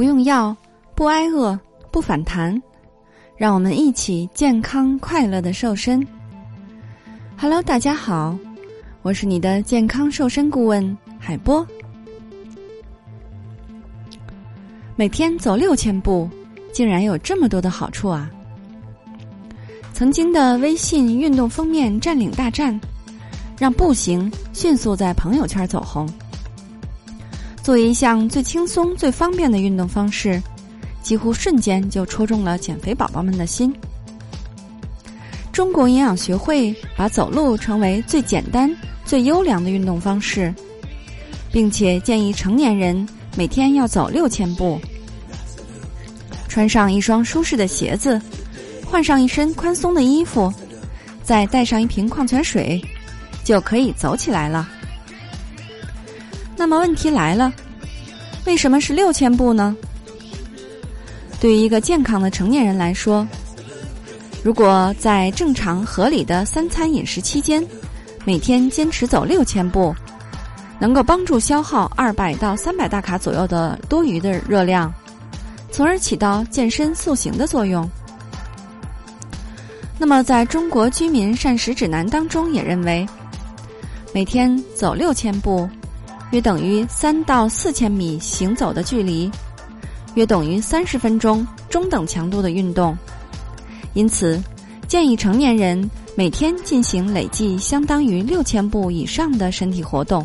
不用药，不挨饿，不反弹，让我们一起健康快乐的瘦身。Hello，大家好，我是你的健康瘦身顾问海波。每天走六千步，竟然有这么多的好处啊！曾经的微信运动封面占领大战，让步行迅速在朋友圈走红。作为一项最轻松、最方便的运动方式，几乎瞬间就戳中了减肥宝宝们的心。中国营养学会把走路成为最简单、最优良的运动方式，并且建议成年人每天要走六千步。穿上一双舒适的鞋子，换上一身宽松的衣服，再带上一瓶矿泉水，就可以走起来了。那么问题来了，为什么是六千步呢？对于一个健康的成年人来说，如果在正常合理的三餐饮食期间，每天坚持走六千步，能够帮助消耗二百到三百大卡左右的多余的热量，从而起到健身塑形的作用。那么，在中国居民膳食指南当中也认为，每天走六千步。约等于三到四千米行走的距离，约等于三十分钟中等强度的运动。因此，建议成年人每天进行累计相当于六千步以上的身体活动。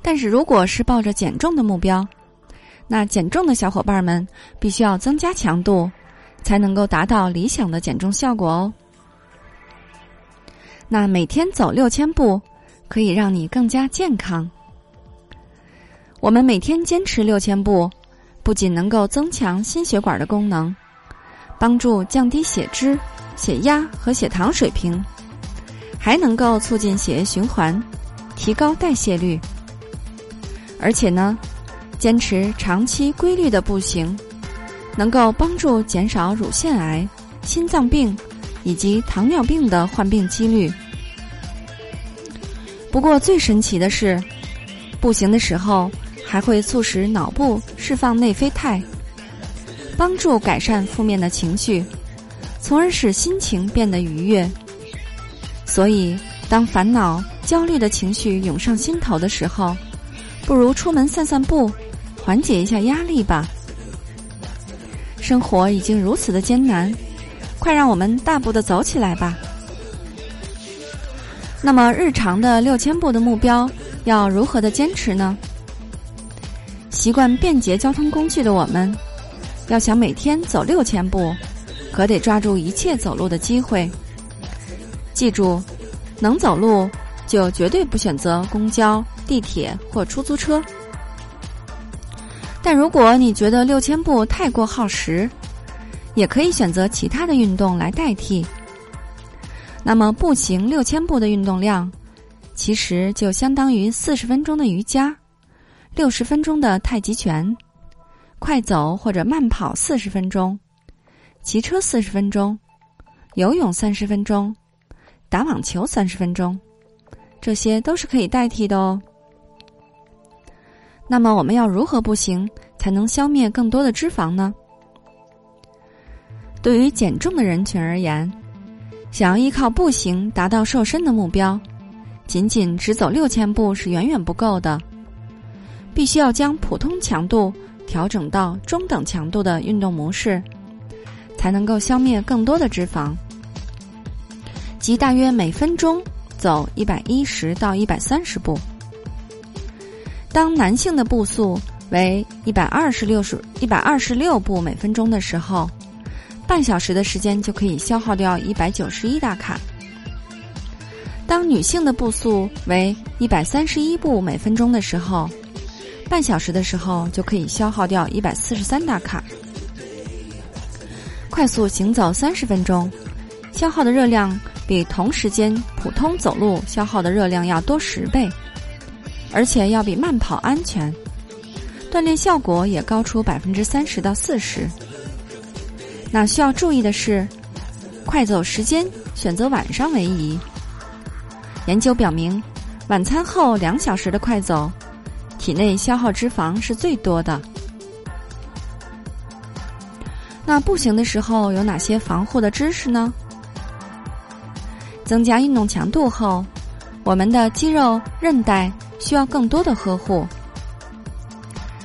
但是，如果是抱着减重的目标，那减重的小伙伴们必须要增加强度，才能够达到理想的减重效果哦。那每天走六千步。可以让你更加健康。我们每天坚持六千步，不仅能够增强心血管的功能，帮助降低血脂、血压和血糖水平，还能够促进血液循环，提高代谢率。而且呢，坚持长期规律的步行，能够帮助减少乳腺癌、心脏病以及糖尿病的患病几率。不过最神奇的是，步行的时候还会促使脑部释放内啡肽，帮助改善负面的情绪，从而使心情变得愉悦。所以，当烦恼、焦虑的情绪涌上心头的时候，不如出门散散步，缓解一下压力吧。生活已经如此的艰难，快让我们大步的走起来吧。那么，日常的六千步的目标要如何的坚持呢？习惯便捷交通工具的我们，要想每天走六千步，可得抓住一切走路的机会。记住，能走路就绝对不选择公交、地铁或出租车。但如果你觉得六千步太过耗时，也可以选择其他的运动来代替。那么，步行六千步的运动量，其实就相当于四十分钟的瑜伽，六十分钟的太极拳，快走或者慢跑四十分钟，骑车四十分钟，游泳三十分钟，打网球三十分钟，这些都是可以代替的哦。那么，我们要如何步行才能消灭更多的脂肪呢？对于减重的人群而言。想要依靠步行达到瘦身的目标，仅仅只走六千步是远远不够的，必须要将普通强度调整到中等强度的运动模式，才能够消灭更多的脂肪。即大约每分钟走一百一十到一百三十步。当男性的步速为一百二十六十一百二十六步每分钟的时候。半小时的时间就可以消耗掉一百九十一大卡。当女性的步速为一百三十一步每分钟的时候，半小时的时候就可以消耗掉一百四十三大卡。快速行走三十分钟，消耗的热量比同时间普通走路消耗的热量要多十倍，而且要比慢跑安全，锻炼效果也高出百分之三十到四十。那需要注意的是，快走时间选择晚上为宜。研究表明，晚餐后两小时的快走，体内消耗脂肪是最多的。那步行的时候有哪些防护的知识呢？增加运动强度后，我们的肌肉韧带需要更多的呵护。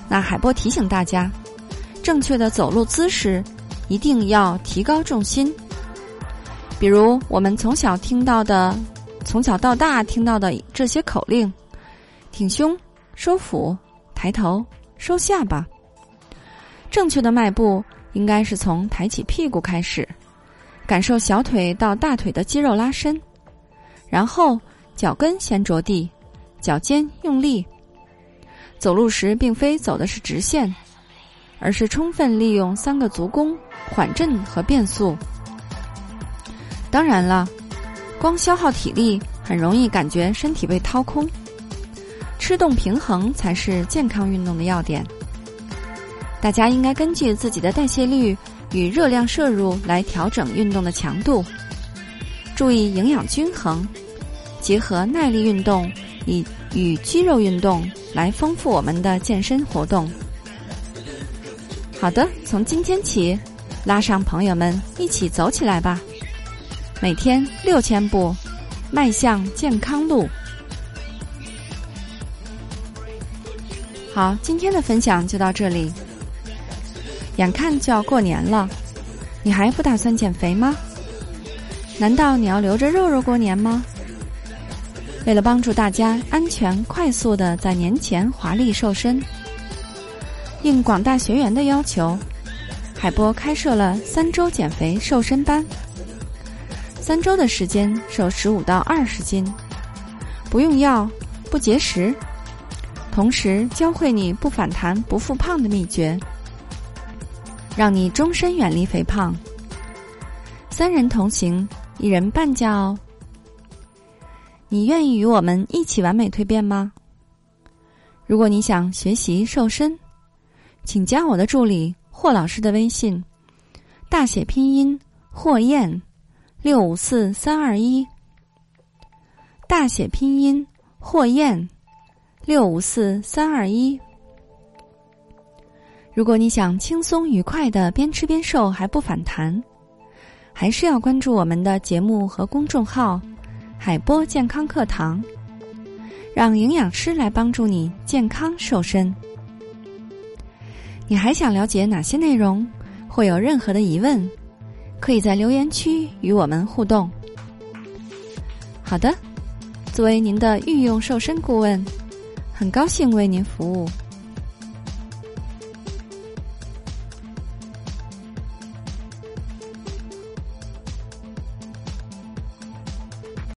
那海波提醒大家，正确的走路姿势一定要提高重心。比如我们从小听到的、从小到大听到的这些口令：挺胸、收腹、抬头、收下巴。正确的迈步。应该是从抬起屁股开始，感受小腿到大腿的肌肉拉伸，然后脚跟先着地，脚尖用力。走路时并非走的是直线，而是充分利用三个足弓：缓震和变速。当然了，光消耗体力很容易感觉身体被掏空，吃动平衡才是健康运动的要点。大家应该根据自己的代谢率与热量摄入来调整运动的强度，注意营养均衡，结合耐力运动以与肌肉运动来丰富我们的健身活动。好的，从今天起，拉上朋友们一起走起来吧，每天六千步，迈向健康路。好，今天的分享就到这里。眼看就要过年了，你还不打算减肥吗？难道你要留着肉肉过年吗？为了帮助大家安全快速的在年前华丽瘦身，应广大学员的要求，海波开设了三周减肥瘦身班。三周的时间瘦十五到二十斤，不用药，不节食，同时教会你不反弹不复胖的秘诀。让你终身远离肥胖。三人同行，一人半价哦。你愿意与我们一起完美蜕变吗？如果你想学习瘦身，请加我的助理霍老师的微信，大写拼音霍燕六五四三二一，大写拼音霍燕六五四三二一。如果你想轻松愉快的边吃边瘦还不反弹，还是要关注我们的节目和公众号“海波健康课堂”，让营养师来帮助你健康瘦身。你还想了解哪些内容？或有任何的疑问，可以在留言区与我们互动。好的，作为您的御用瘦身顾问，很高兴为您服务。